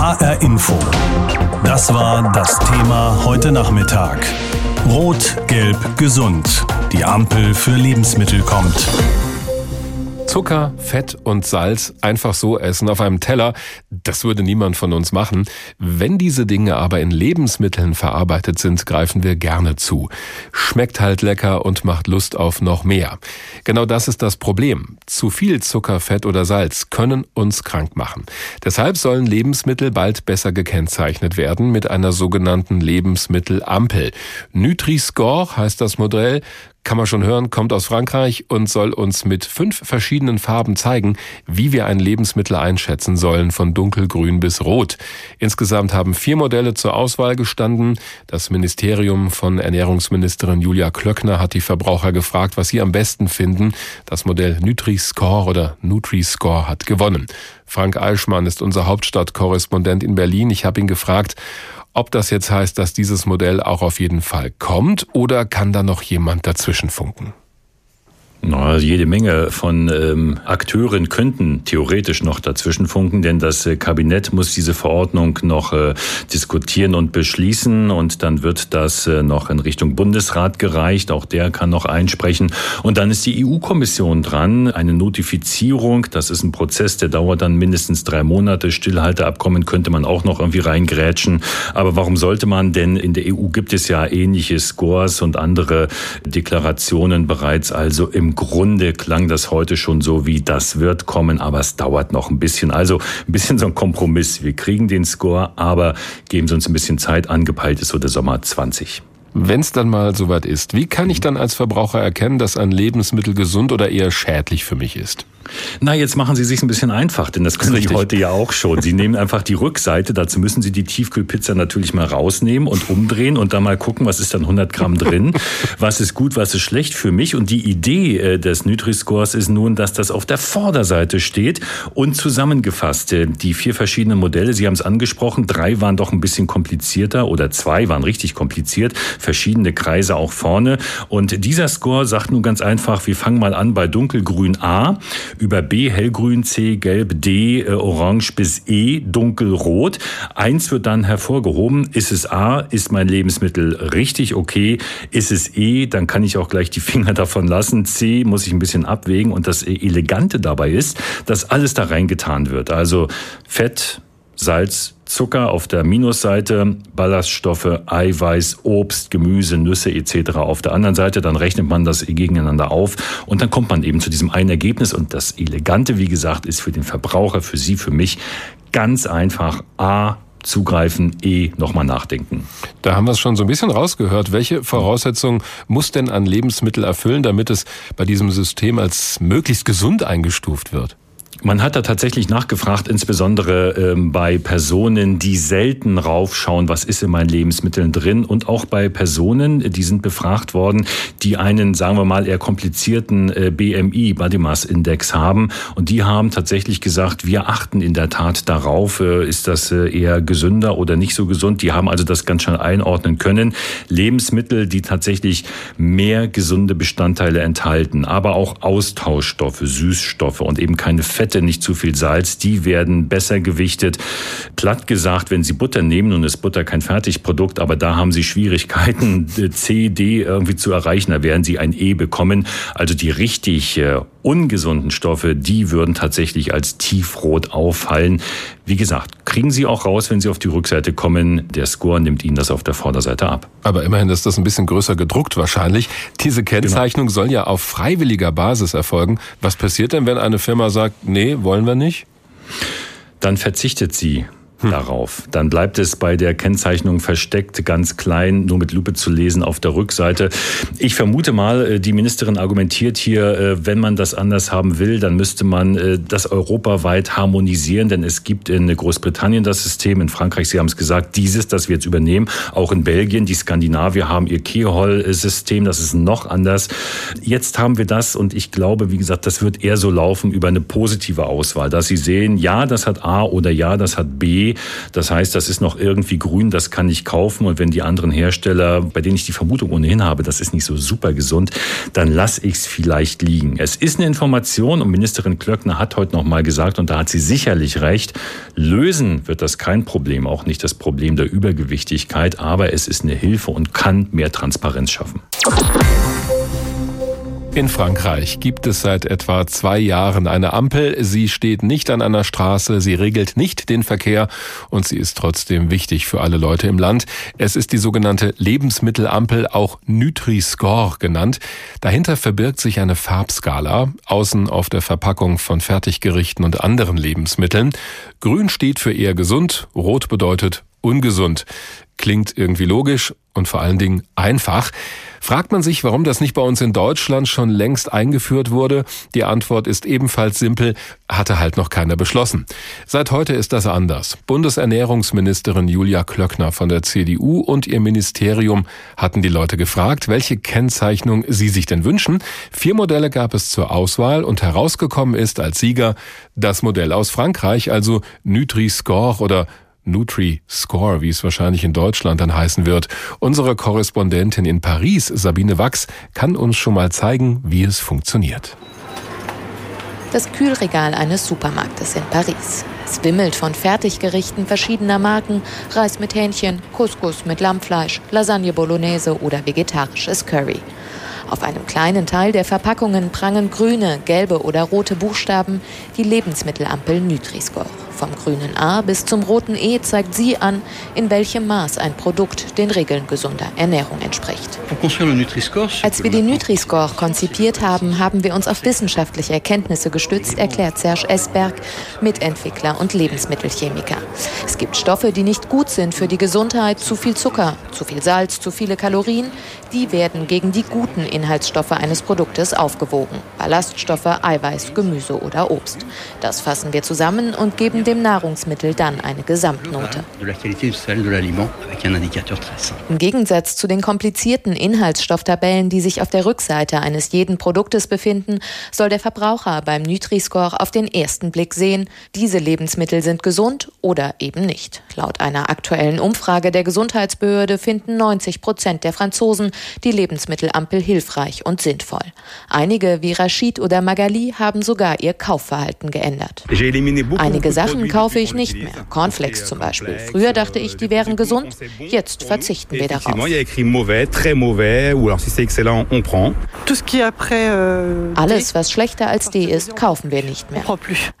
HR Info. Das war das Thema heute Nachmittag. Rot, gelb, gesund. Die Ampel für Lebensmittel kommt. Zucker, Fett und Salz einfach so essen auf einem Teller, das würde niemand von uns machen. Wenn diese Dinge aber in Lebensmitteln verarbeitet sind, greifen wir gerne zu. Schmeckt halt lecker und macht Lust auf noch mehr. Genau das ist das Problem. Zu viel Zucker, Fett oder Salz können uns krank machen. Deshalb sollen Lebensmittel bald besser gekennzeichnet werden mit einer sogenannten Lebensmittelampel. Nutri-Score heißt das Modell, kann man schon hören, kommt aus Frankreich und soll uns mit fünf verschiedenen Farben zeigen, wie wir ein Lebensmittel einschätzen sollen, von dunkelgrün bis rot. Insgesamt haben vier Modelle zur Auswahl gestanden. Das Ministerium von Ernährungsministerin Julia Klöckner hat die Verbraucher gefragt, was sie am besten finden. Das Modell Nutri-Score oder Nutri-Score hat gewonnen. Frank Eichmann ist unser Hauptstadtkorrespondent in Berlin. Ich habe ihn gefragt, ob das jetzt heißt, dass dieses Modell auch auf jeden Fall kommt oder kann da noch jemand dazwischen funken? Na, jede Menge von ähm, Akteuren könnten theoretisch noch dazwischen funken, denn das äh, Kabinett muss diese Verordnung noch äh, diskutieren und beschließen und dann wird das äh, noch in Richtung Bundesrat gereicht. Auch der kann noch einsprechen. Und dann ist die EU-Kommission dran. Eine Notifizierung, das ist ein Prozess, der dauert dann mindestens drei Monate. Stillhalteabkommen könnte man auch noch irgendwie reingrätschen. Aber warum sollte man? Denn in der EU gibt es ja ähnliche Scores und andere Deklarationen bereits. Also im im Grunde klang das heute schon so wie das wird kommen, aber es dauert noch ein bisschen. Also ein bisschen so ein Kompromiss. Wir kriegen den Score, aber geben Sie uns ein bisschen Zeit. Angepeilt ist so der Sommer 20. Wenn es dann mal soweit ist, wie kann ich dann als Verbraucher erkennen, dass ein Lebensmittel gesund oder eher schädlich für mich ist? Na, jetzt machen Sie sich ein bisschen einfach, denn das können Sie heute ja auch schon. Sie nehmen einfach die Rückseite, dazu müssen Sie die Tiefkühlpizza natürlich mal rausnehmen und umdrehen und dann mal gucken, was ist dann 100 Gramm drin, was ist gut, was ist schlecht für mich. Und die Idee äh, des Nutri-Scores ist nun, dass das auf der Vorderseite steht und zusammengefasst. Äh, die vier verschiedenen Modelle, Sie haben es angesprochen, drei waren doch ein bisschen komplizierter oder zwei waren richtig kompliziert, verschiedene Kreise auch vorne. Und dieser Score sagt nun ganz einfach, wir fangen mal an bei dunkelgrün A über B hellgrün, C gelb, D äh, orange bis E dunkelrot. Eins wird dann hervorgehoben. Ist es A, ist mein Lebensmittel richtig okay? Ist es E, dann kann ich auch gleich die Finger davon lassen. C muss ich ein bisschen abwägen. Und das Elegante dabei ist, dass alles da reingetan wird. Also Fett, Salz, Zucker auf der Minusseite, Ballaststoffe, Eiweiß, Obst, Gemüse, Nüsse etc. auf der anderen Seite. Dann rechnet man das gegeneinander auf und dann kommt man eben zu diesem einen Ergebnis. Und das Elegante, wie gesagt, ist für den Verbraucher, für Sie, für mich ganz einfach A zugreifen, eh nochmal nachdenken. Da haben wir es schon so ein bisschen rausgehört. Welche Voraussetzungen muss denn ein Lebensmittel erfüllen, damit es bei diesem System als möglichst gesund eingestuft wird? Man hat da tatsächlich nachgefragt, insbesondere ähm, bei Personen, die selten raufschauen, was ist in meinen Lebensmitteln drin und auch bei Personen, die sind befragt worden, die einen, sagen wir mal, eher komplizierten äh, BMI, Body Mass Index haben und die haben tatsächlich gesagt, wir achten in der Tat darauf, äh, ist das äh, eher gesünder oder nicht so gesund. Die haben also das ganz schnell einordnen können. Lebensmittel, die tatsächlich mehr gesunde Bestandteile enthalten, aber auch Austauschstoffe, Süßstoffe und eben keine Fette nicht zu viel Salz, die werden besser gewichtet. Platt gesagt, wenn Sie Butter nehmen, nun ist Butter kein Fertigprodukt, aber da haben Sie Schwierigkeiten, C, D irgendwie zu erreichen, da werden Sie ein E bekommen. Also die richtig äh, ungesunden Stoffe, die würden tatsächlich als tiefrot auffallen. Wie gesagt, kriegen Sie auch raus, wenn Sie auf die Rückseite kommen. Der Score nimmt Ihnen das auf der Vorderseite ab. Aber immerhin ist das ein bisschen größer gedruckt wahrscheinlich. Diese Kennzeichnung genau. soll ja auf freiwilliger Basis erfolgen. Was passiert denn, wenn eine Firma sagt, nee, wollen wir nicht? Dann verzichtet sie hm. darauf. Dann bleibt es bei der Kennzeichnung versteckt, ganz klein, nur mit Lupe zu lesen auf der Rückseite. Ich vermute mal, äh, die Ministerin argumentiert hier, äh, wenn man das anders haben will, dann müsste man äh, das europaweit harmonisieren, denn es gibt in Großbritannien das System, in Frankreich, Sie haben es gesagt, dieses, das wir jetzt übernehmen, auch in Belgien, die Skandinavier haben ihr Kehol-System, das ist noch anders. Jetzt haben wir das und ich glaube, wie gesagt, das wird eher so laufen über eine positive Auswahl, dass Sie sehen, ja, das hat A oder ja, das hat B das heißt, das ist noch irgendwie grün, das kann ich kaufen und wenn die anderen Hersteller, bei denen ich die Vermutung ohnehin habe, das ist nicht so super gesund, dann lasse ich es vielleicht liegen. Es ist eine Information und Ministerin Klöckner hat heute noch mal gesagt und da hat sie sicherlich recht, lösen wird das kein Problem, auch nicht das Problem der Übergewichtigkeit, aber es ist eine Hilfe und kann mehr Transparenz schaffen. In Frankreich gibt es seit etwa zwei Jahren eine Ampel. Sie steht nicht an einer Straße, sie regelt nicht den Verkehr und sie ist trotzdem wichtig für alle Leute im Land. Es ist die sogenannte Lebensmittelampel, auch Nutri-Score genannt. Dahinter verbirgt sich eine Farbskala, außen auf der Verpackung von Fertiggerichten und anderen Lebensmitteln. Grün steht für eher gesund, rot bedeutet ungesund. Klingt irgendwie logisch und vor allen Dingen einfach. Fragt man sich, warum das nicht bei uns in Deutschland schon längst eingeführt wurde? Die Antwort ist ebenfalls simpel, hatte halt noch keiner beschlossen. Seit heute ist das anders. Bundesernährungsministerin Julia Klöckner von der CDU und ihr Ministerium hatten die Leute gefragt, welche Kennzeichnung sie sich denn wünschen. Vier Modelle gab es zur Auswahl und herausgekommen ist als Sieger das Modell aus Frankreich, also Nutri-Score oder Nutri-Score, wie es wahrscheinlich in Deutschland dann heißen wird. Unsere Korrespondentin in Paris, Sabine Wachs, kann uns schon mal zeigen, wie es funktioniert. Das Kühlregal eines Supermarktes in Paris. Es wimmelt von Fertiggerichten verschiedener Marken, Reis mit Hähnchen, Couscous mit Lammfleisch, Lasagne Bolognese oder vegetarisches Curry. Auf einem kleinen Teil der Verpackungen prangen grüne, gelbe oder rote Buchstaben die Lebensmittelampel Nutri-Score. Vom grünen A bis zum roten E zeigt sie an, in welchem Maß ein Produkt den Regeln gesunder Ernährung entspricht. Als wir die Nutri-Score konzipiert haben, haben wir uns auf wissenschaftliche Erkenntnisse gestützt, erklärt Serge Esberg, Mitentwickler und Lebensmittelchemiker. Es gibt Stoffe, die nicht gut sind für die Gesundheit, zu viel Zucker, zu viel Salz, zu viele Kalorien. Die werden gegen die guten Inhaltsstoffe eines Produktes aufgewogen. Ballaststoffe, Eiweiß, Gemüse oder Obst. Das fassen wir zusammen und geben dem Nahrungsmittel dann eine Gesamtnote. Im Gegensatz zu den komplizierten Inhaltsstofftabellen, die sich auf der Rückseite eines jeden Produktes befinden, soll der Verbraucher beim Nutri-Score auf den ersten Blick sehen, diese Lebensmittel sind gesund oder eben nicht. Laut einer aktuellen Umfrage der Gesundheitsbehörde finden 90 Prozent der Franzosen die Lebensmittelampel hilfreich und sinnvoll. Einige wie Rashid oder Magali haben sogar ihr Kaufverhalten geändert. Einige Sachen kaufe ich nicht mehr. Cornflakes zum Beispiel. Früher dachte ich, die wären gesund. Jetzt verzichten wir darauf. Euh, Alles, was schlechter als D ist, kaufen wir nicht mehr.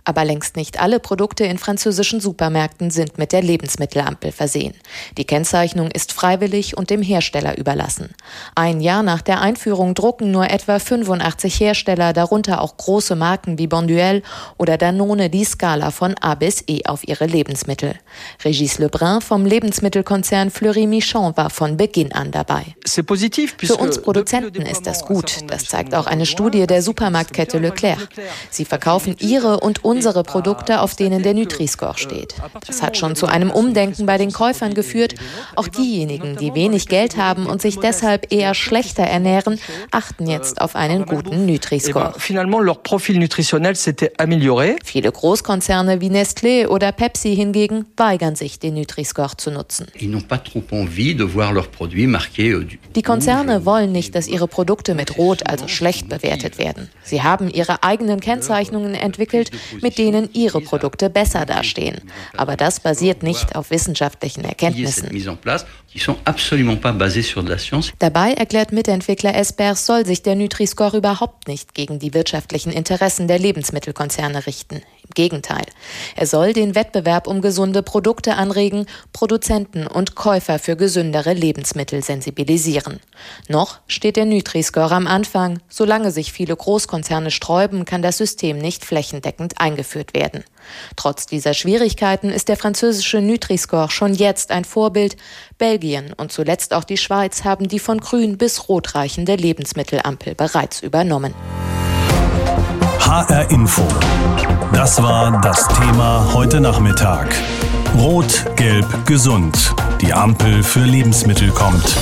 Aber längst nicht alle Produkte in französischen Supermärkten sind mit der Lebensmittelampel versehen. Die Kennzeichnung ist freiwillig und dem Hersteller überlassen. Ein Jahr nach der Einführung drucken nur etwa 85 Hersteller, darunter auch große Marken wie Bonduelle oder Danone, die Skala von A bis E auf ihre Lebensmittel. Regis Lebrun vom Lebensmittelkonzern Fleury Michon war von Beginn an dabei. Für uns Produzenten ist das gut. Das zeigt auch eine Studie der Supermarktkette Leclerc. Sie verkaufen ihre und unsere Produkte, auf denen der Nutri-Score steht. Das hat schon zu einem Umdenken bei den Käufern geführt. Auch diejenigen, die wenig Geld haben und sich deshalb eher schlechter ernähren, achten jetzt auf einen guten Nutri-Score. Viele Großkonzerne wie Nestlé oder Pepsi hingegen weigern sich, den Nutri-Score zu nutzen. Euh, Die Konzerne wollen nicht, dass ihre Produkte mit Rot, also schlecht, bewertet werden. Sie haben ihre eigenen Kennzeichnungen entwickelt, mit denen ihre Produkte besser dastehen. Aber das basiert nicht auf wissenschaftlichen Erkenntnissen. Dabei, erklärt Mitentwickler Espers, soll sich der Nutri-Score überhaupt nicht gegen die wirtschaftlichen Interessen der Lebensmittelkonzerne richten. Im Gegenteil. Er soll den Wettbewerb um gesunde Produkte anregen, Produzenten und Käufer für gesündere Lebensmittel sensibilisieren. Noch steht der Nutri-Score am Anfang. Solange sich viele Großkonzerne sträuben, kann das System nicht flächendeckend eingeführt werden. Trotz dieser Schwierigkeiten ist der französische Nutri-Score schon jetzt ein Vorbild. Belgien und zuletzt auch die Schweiz haben die von grün bis rot reichende Lebensmittelampel bereits übernommen. HR Info. Das war das Thema heute Nachmittag. Rot, Gelb, Gesund. Die Ampel für Lebensmittel kommt.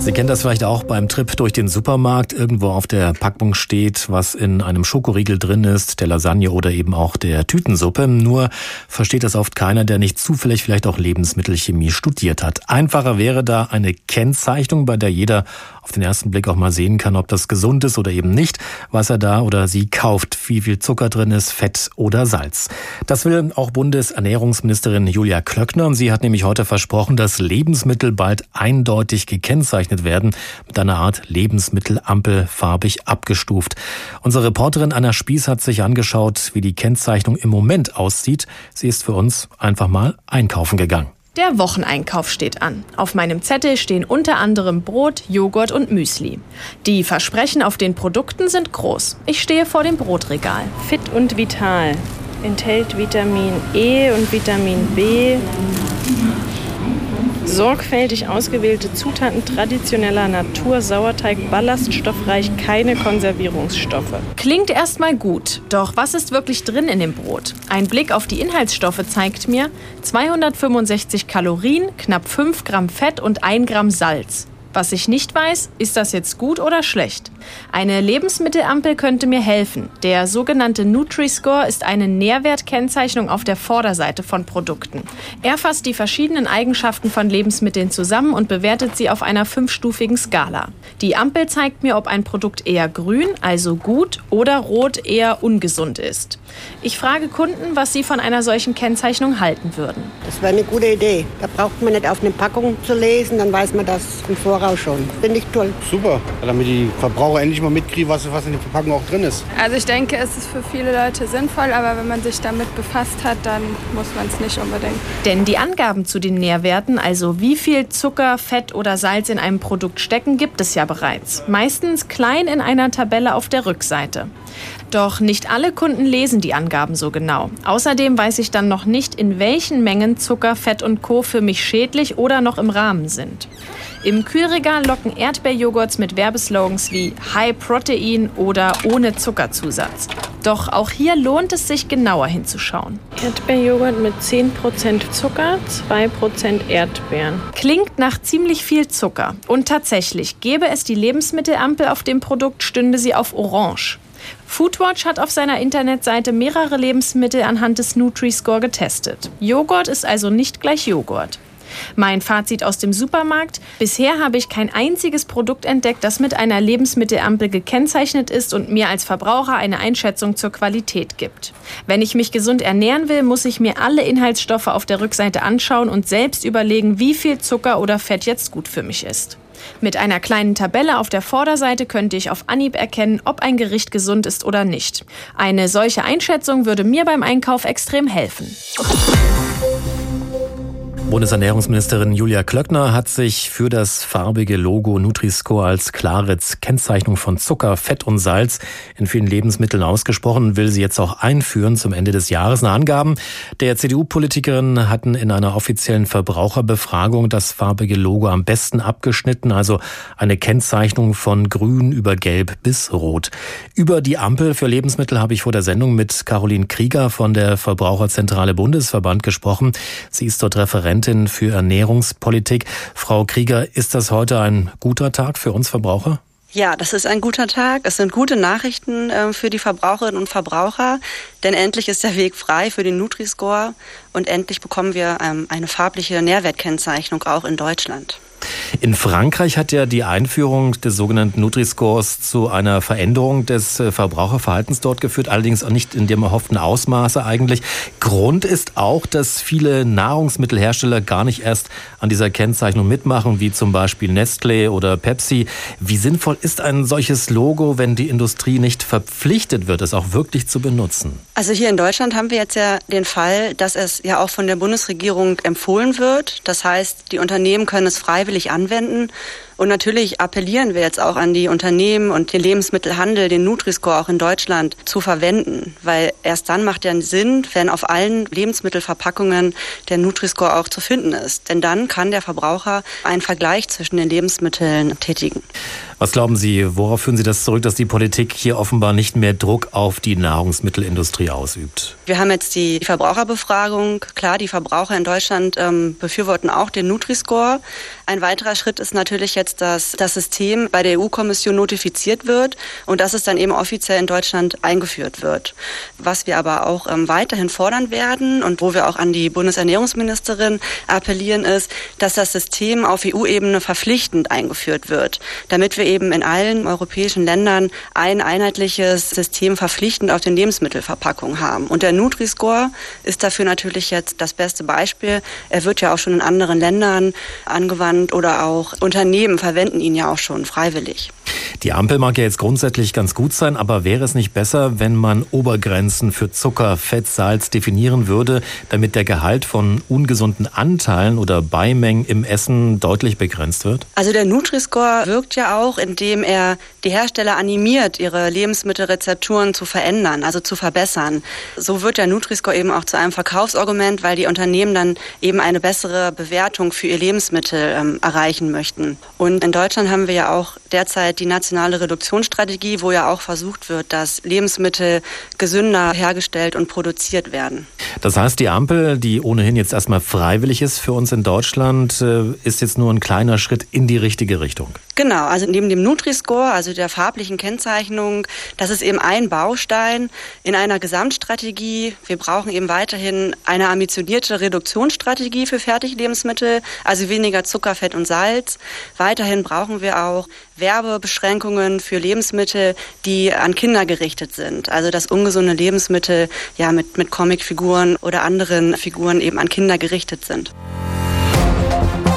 Sie kennen das vielleicht auch beim Trip durch den Supermarkt. Irgendwo auf der Packung steht, was in einem Schokoriegel drin ist, der Lasagne oder eben auch der Tütensuppe. Nur versteht das oft keiner, der nicht zufällig vielleicht auch Lebensmittelchemie studiert hat. Einfacher wäre da eine Kennzeichnung, bei der jeder auf den ersten Blick auch mal sehen kann, ob das gesund ist oder eben nicht, was er da oder sie kauft, wie viel Zucker drin ist, Fett oder Salz. Das will auch Bundesernährungsministerin Julia Klöckner. Sie hat nämlich heute versprochen, dass Lebensmittel bald eindeutig gekennzeichnet werden, mit einer Art Lebensmittelampel farbig abgestuft. Unsere Reporterin Anna Spieß hat sich angeschaut, wie die Kennzeichnung im Moment aussieht. Sie ist für uns einfach mal einkaufen gegangen. Der Wocheneinkauf steht an. Auf meinem Zettel stehen unter anderem Brot, Joghurt und Müsli. Die Versprechen auf den Produkten sind groß. Ich stehe vor dem Brotregal. Fit und vital. Enthält Vitamin E und Vitamin B. Sorgfältig ausgewählte Zutaten traditioneller Natur, Sauerteig, ballaststoffreich, keine Konservierungsstoffe. Klingt erstmal gut, doch was ist wirklich drin in dem Brot? Ein Blick auf die Inhaltsstoffe zeigt mir 265 Kalorien, knapp 5 Gramm Fett und 1 Gramm Salz. Was ich nicht weiß, ist das jetzt gut oder schlecht? Eine Lebensmittelampel könnte mir helfen. Der sogenannte Nutri-Score ist eine Nährwertkennzeichnung auf der Vorderseite von Produkten. Er fasst die verschiedenen Eigenschaften von Lebensmitteln zusammen und bewertet sie auf einer fünfstufigen Skala. Die Ampel zeigt mir, ob ein Produkt eher grün, also gut, oder rot, eher ungesund ist. Ich frage Kunden, was sie von einer solchen Kennzeichnung halten würden. Das wäre eine gute Idee. Da braucht man nicht auf eine Packung zu lesen, dann weiß man das im Voraus schon. Finde ich toll. Super, damit die Verbraucher endlich mal mitkriegen, was, was in der Verpackung auch drin ist. Also ich denke, es ist für viele Leute sinnvoll, aber wenn man sich damit befasst hat, dann muss man es nicht unbedingt. Denn die Angaben zu den Nährwerten, also wie viel Zucker, Fett oder Salz in einem Produkt stecken, gibt es ja bereits. Meistens klein in einer Tabelle auf der Rückseite. Doch nicht alle Kunden lesen die Angaben so genau. Außerdem weiß ich dann noch nicht, in welchen Mengen Zucker, Fett und Co. für mich schädlich oder noch im Rahmen sind. Im Kühlregal locken Erdbeerjoghurts mit Werbeslogans wie High Protein oder ohne Zuckerzusatz. Doch auch hier lohnt es sich genauer hinzuschauen. Erdbeerjoghurt mit 10% Zucker, 2% Erdbeeren. Klingt nach ziemlich viel Zucker. Und tatsächlich, gäbe es die Lebensmittelampel auf dem Produkt, stünde sie auf Orange. Foodwatch hat auf seiner Internetseite mehrere Lebensmittel anhand des Nutri-Score getestet. Joghurt ist also nicht gleich Joghurt. Mein Fazit aus dem Supermarkt. Bisher habe ich kein einziges Produkt entdeckt, das mit einer Lebensmittelampel gekennzeichnet ist und mir als Verbraucher eine Einschätzung zur Qualität gibt. Wenn ich mich gesund ernähren will, muss ich mir alle Inhaltsstoffe auf der Rückseite anschauen und selbst überlegen, wie viel Zucker oder Fett jetzt gut für mich ist. Mit einer kleinen Tabelle auf der Vorderseite könnte ich auf Anhieb erkennen, ob ein Gericht gesund ist oder nicht. Eine solche Einschätzung würde mir beim Einkauf extrem helfen. Bundesernährungsministerin Julia Klöckner hat sich für das farbige Logo Nutri-Score als klare Kennzeichnung von Zucker, Fett und Salz in vielen Lebensmitteln ausgesprochen, will sie jetzt auch einführen zum Ende des Jahres. Nach Angaben der CDU-Politikerin hatten in einer offiziellen Verbraucherbefragung das farbige Logo am besten abgeschnitten, also eine Kennzeichnung von grün über gelb bis rot. Über die Ampel für Lebensmittel habe ich vor der Sendung mit Caroline Krieger von der Verbraucherzentrale Bundesverband gesprochen. Sie ist dort Referent Referentin für Ernährungspolitik. Frau Krieger, ist das heute ein guter Tag für uns Verbraucher? Ja, das ist ein guter Tag. Es sind gute Nachrichten äh, für die Verbraucherinnen und Verbraucher, denn endlich ist der Weg frei für den Nutri-Score und endlich bekommen wir ähm, eine farbliche Nährwertkennzeichnung auch in Deutschland. In Frankreich hat ja die Einführung des sogenannten Nutri-Scores zu einer Veränderung des äh, Verbraucherverhaltens dort geführt, allerdings auch nicht in dem erhofften Ausmaße eigentlich. Grund ist auch, dass viele Nahrungsmittelhersteller gar nicht erst an dieser Kennzeichnung mitmachen, wie zum Beispiel Nestlé oder Pepsi. Wie sinnvoll ist ein solches Logo, wenn die Industrie nicht verpflichtet wird, es auch wirklich zu benutzen? Also hier in Deutschland haben wir jetzt ja den Fall, dass es ja auch von der Bundesregierung empfohlen wird. Das heißt, die Unternehmen können es freiwillig anwenden. Und natürlich appellieren wir jetzt auch an die Unternehmen und den Lebensmittelhandel, den Nutri-Score auch in Deutschland zu verwenden, weil erst dann macht er Sinn, wenn auf allen Lebensmittelverpackungen der Nutri-Score auch zu finden ist. Denn dann kann der Verbraucher einen Vergleich zwischen den Lebensmitteln tätigen. Was glauben Sie, worauf führen Sie das zurück, dass die Politik hier offenbar nicht mehr Druck auf die Nahrungsmittelindustrie ausübt? Wir haben jetzt die Verbraucherbefragung. Klar, die Verbraucher in Deutschland ähm, befürworten auch den Nutri-Score. Ein weiterer Schritt ist natürlich jetzt jetzt, dass das System bei der EU-Kommission notifiziert wird und dass es dann eben offiziell in Deutschland eingeführt wird. Was wir aber auch ähm, weiterhin fordern werden und wo wir auch an die Bundesernährungsministerin appellieren, ist, dass das System auf EU-Ebene verpflichtend eingeführt wird, damit wir eben in allen europäischen Ländern ein einheitliches System verpflichtend auf den Lebensmittelverpackungen haben. Und der Nutri-Score ist dafür natürlich jetzt das beste Beispiel. Er wird ja auch schon in anderen Ländern angewandt oder auch Unternehmen verwenden ihn ja auch schon freiwillig. Die Ampel mag ja jetzt grundsätzlich ganz gut sein, aber wäre es nicht besser, wenn man Obergrenzen für Zucker, Fett, Salz definieren würde, damit der Gehalt von ungesunden Anteilen oder Beimengen im Essen deutlich begrenzt wird? Also der Nutri-Score wirkt ja auch, indem er die Hersteller animiert, ihre Lebensmittelrezepturen zu verändern, also zu verbessern. So wird der Nutri-Score eben auch zu einem Verkaufsargument, weil die Unternehmen dann eben eine bessere Bewertung für ihr Lebensmittel ähm, erreichen möchten. Und in Deutschland haben wir ja auch derzeit die nationale Reduktionsstrategie, wo ja auch versucht wird, dass Lebensmittel gesünder hergestellt und produziert werden. Das heißt, die Ampel, die ohnehin jetzt erstmal freiwillig ist für uns in Deutschland, äh, ist jetzt nur ein kleiner Schritt in die richtige Richtung. Genau, also neben dem Nutri-Score, also der farblichen Kennzeichnung, das ist eben ein Baustein in einer Gesamtstrategie. Wir brauchen eben weiterhin eine ambitionierte Reduktionsstrategie für Fertiglebensmittel, also weniger Zucker, Fett und Salz. Weiterhin brauchen wir auch Werbebeschränkungen für Lebensmittel, die an Kinder gerichtet sind. Also dass ungesunde Lebensmittel ja mit, mit Comicfiguren oder anderen Figuren eben an Kinder gerichtet sind.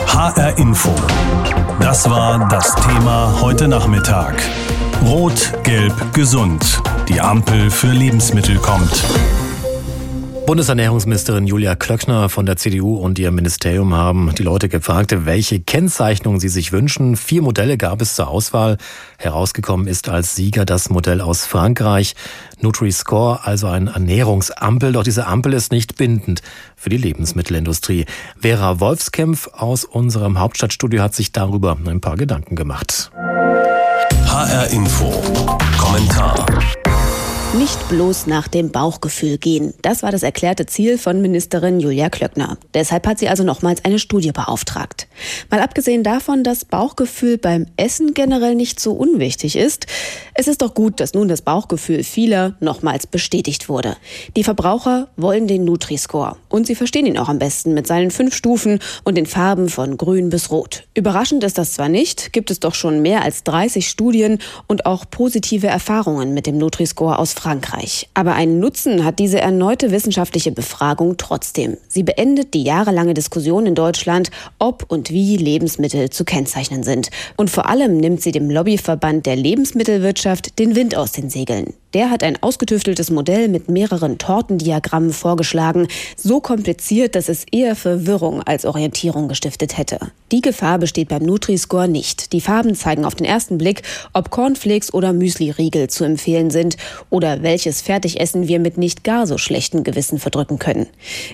HR Info. Das war das Thema heute Nachmittag. Rot, gelb, gesund. Die Ampel für Lebensmittel kommt. Bundesernährungsministerin Julia Klöckner von der CDU und ihr Ministerium haben die Leute gefragt, welche Kennzeichnung sie sich wünschen. Vier Modelle gab es zur Auswahl. Herausgekommen ist als Sieger das Modell aus Frankreich, Nutri-Score, also ein Ernährungsampel. Doch diese Ampel ist nicht bindend für die Lebensmittelindustrie. Vera Wolfskämpf aus unserem Hauptstadtstudio hat sich darüber ein paar Gedanken gemacht. HR Info. Kommentar. Nicht bloß nach dem Bauchgefühl gehen. Das war das erklärte Ziel von Ministerin Julia Klöckner. Deshalb hat sie also nochmals eine Studie beauftragt. Mal abgesehen davon, dass Bauchgefühl beim Essen generell nicht so unwichtig ist, es ist doch gut, dass nun das Bauchgefühl vieler nochmals bestätigt wurde. Die Verbraucher wollen den Nutri-Score und sie verstehen ihn auch am besten mit seinen fünf Stufen und den Farben von grün bis rot. Überraschend ist das zwar nicht, gibt es doch schon mehr als 30 Studien und auch positive Erfahrungen mit dem Nutri-Score aus Frankreich. Aber einen Nutzen hat diese erneute wissenschaftliche Befragung trotzdem. Sie beendet die jahrelange Diskussion in Deutschland, ob und wie Lebensmittel zu kennzeichnen sind. Und vor allem nimmt sie dem Lobbyverband der Lebensmittelwirtschaft den Wind aus den Segeln. Der hat ein ausgetüfteltes Modell mit mehreren Tortendiagrammen vorgeschlagen, so kompliziert, dass es eher Verwirrung als Orientierung gestiftet hätte. Die Gefahr besteht beim Nutri-Score nicht. Die Farben zeigen auf den ersten Blick, ob Cornflakes oder Müsli-Riegel zu empfehlen sind oder welches Fertigessen wir mit nicht gar so schlechten Gewissen verdrücken können.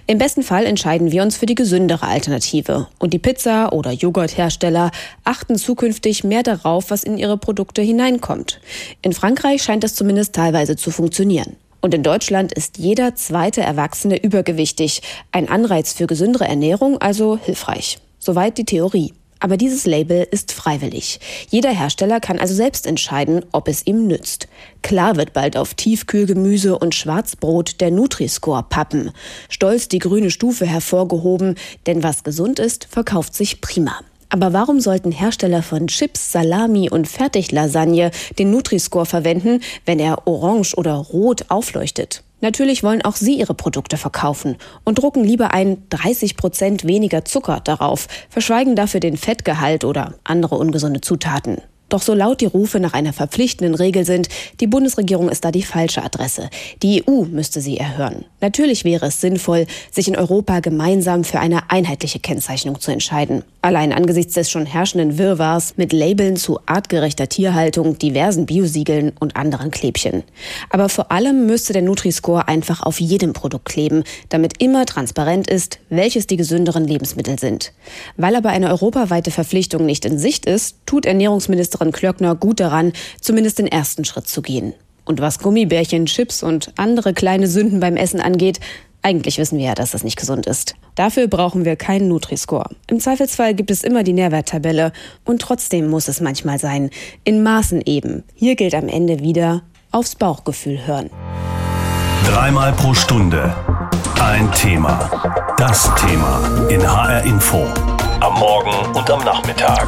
Im besten Fall entscheiden wir uns für die gesündere Alternative. Und die Pizza- oder Joghurthersteller achten zukünftig mehr darauf, was in ihre Produkte hineinkommt. In Frankreich scheint das zumindest teilweise zu funktionieren. Und in Deutschland ist jeder zweite Erwachsene übergewichtig. Ein Anreiz für gesündere Ernährung also hilfreich. Soweit die Theorie. Aber dieses Label ist freiwillig. Jeder Hersteller kann also selbst entscheiden, ob es ihm nützt. Klar wird bald auf Tiefkühlgemüse und Schwarzbrot der Nutri-Score pappen. Stolz die grüne Stufe hervorgehoben, denn was gesund ist, verkauft sich prima. Aber warum sollten Hersteller von Chips, Salami und Fertiglasagne den Nutri-Score verwenden, wenn er orange oder rot aufleuchtet? Natürlich wollen auch sie ihre Produkte verkaufen und drucken lieber ein 30 Prozent weniger Zucker darauf, verschweigen dafür den Fettgehalt oder andere ungesunde Zutaten. Doch so laut die Rufe nach einer verpflichtenden Regel sind, die Bundesregierung ist da die falsche Adresse. Die EU müsste sie erhören. Natürlich wäre es sinnvoll, sich in Europa gemeinsam für eine einheitliche Kennzeichnung zu entscheiden. Allein angesichts des schon herrschenden Wirrwarrs mit Labeln zu artgerechter Tierhaltung, diversen Biosiegeln und anderen Klebchen. Aber vor allem müsste der Nutri-Score einfach auf jedem Produkt kleben, damit immer transparent ist, welches die gesünderen Lebensmittel sind. Weil aber eine europaweite Verpflichtung nicht in Sicht ist, tut Ernährungsminister Ministerin Klöckner gut daran, zumindest den ersten Schritt zu gehen. Und was Gummibärchen, Chips und andere kleine Sünden beim Essen angeht, Eigentlich wissen wir ja, dass das nicht gesund ist. Dafür brauchen wir keinen Nutri-Score. Im Zweifelsfall gibt es immer die Nährwerttabelle und trotzdem muss es manchmal sein. In Maßen eben. Hier gilt am Ende wieder aufs Bauchgefühl hören. Dreimal pro Stunde ein Thema. Das Thema in HR Info. Am Morgen und am Nachmittag.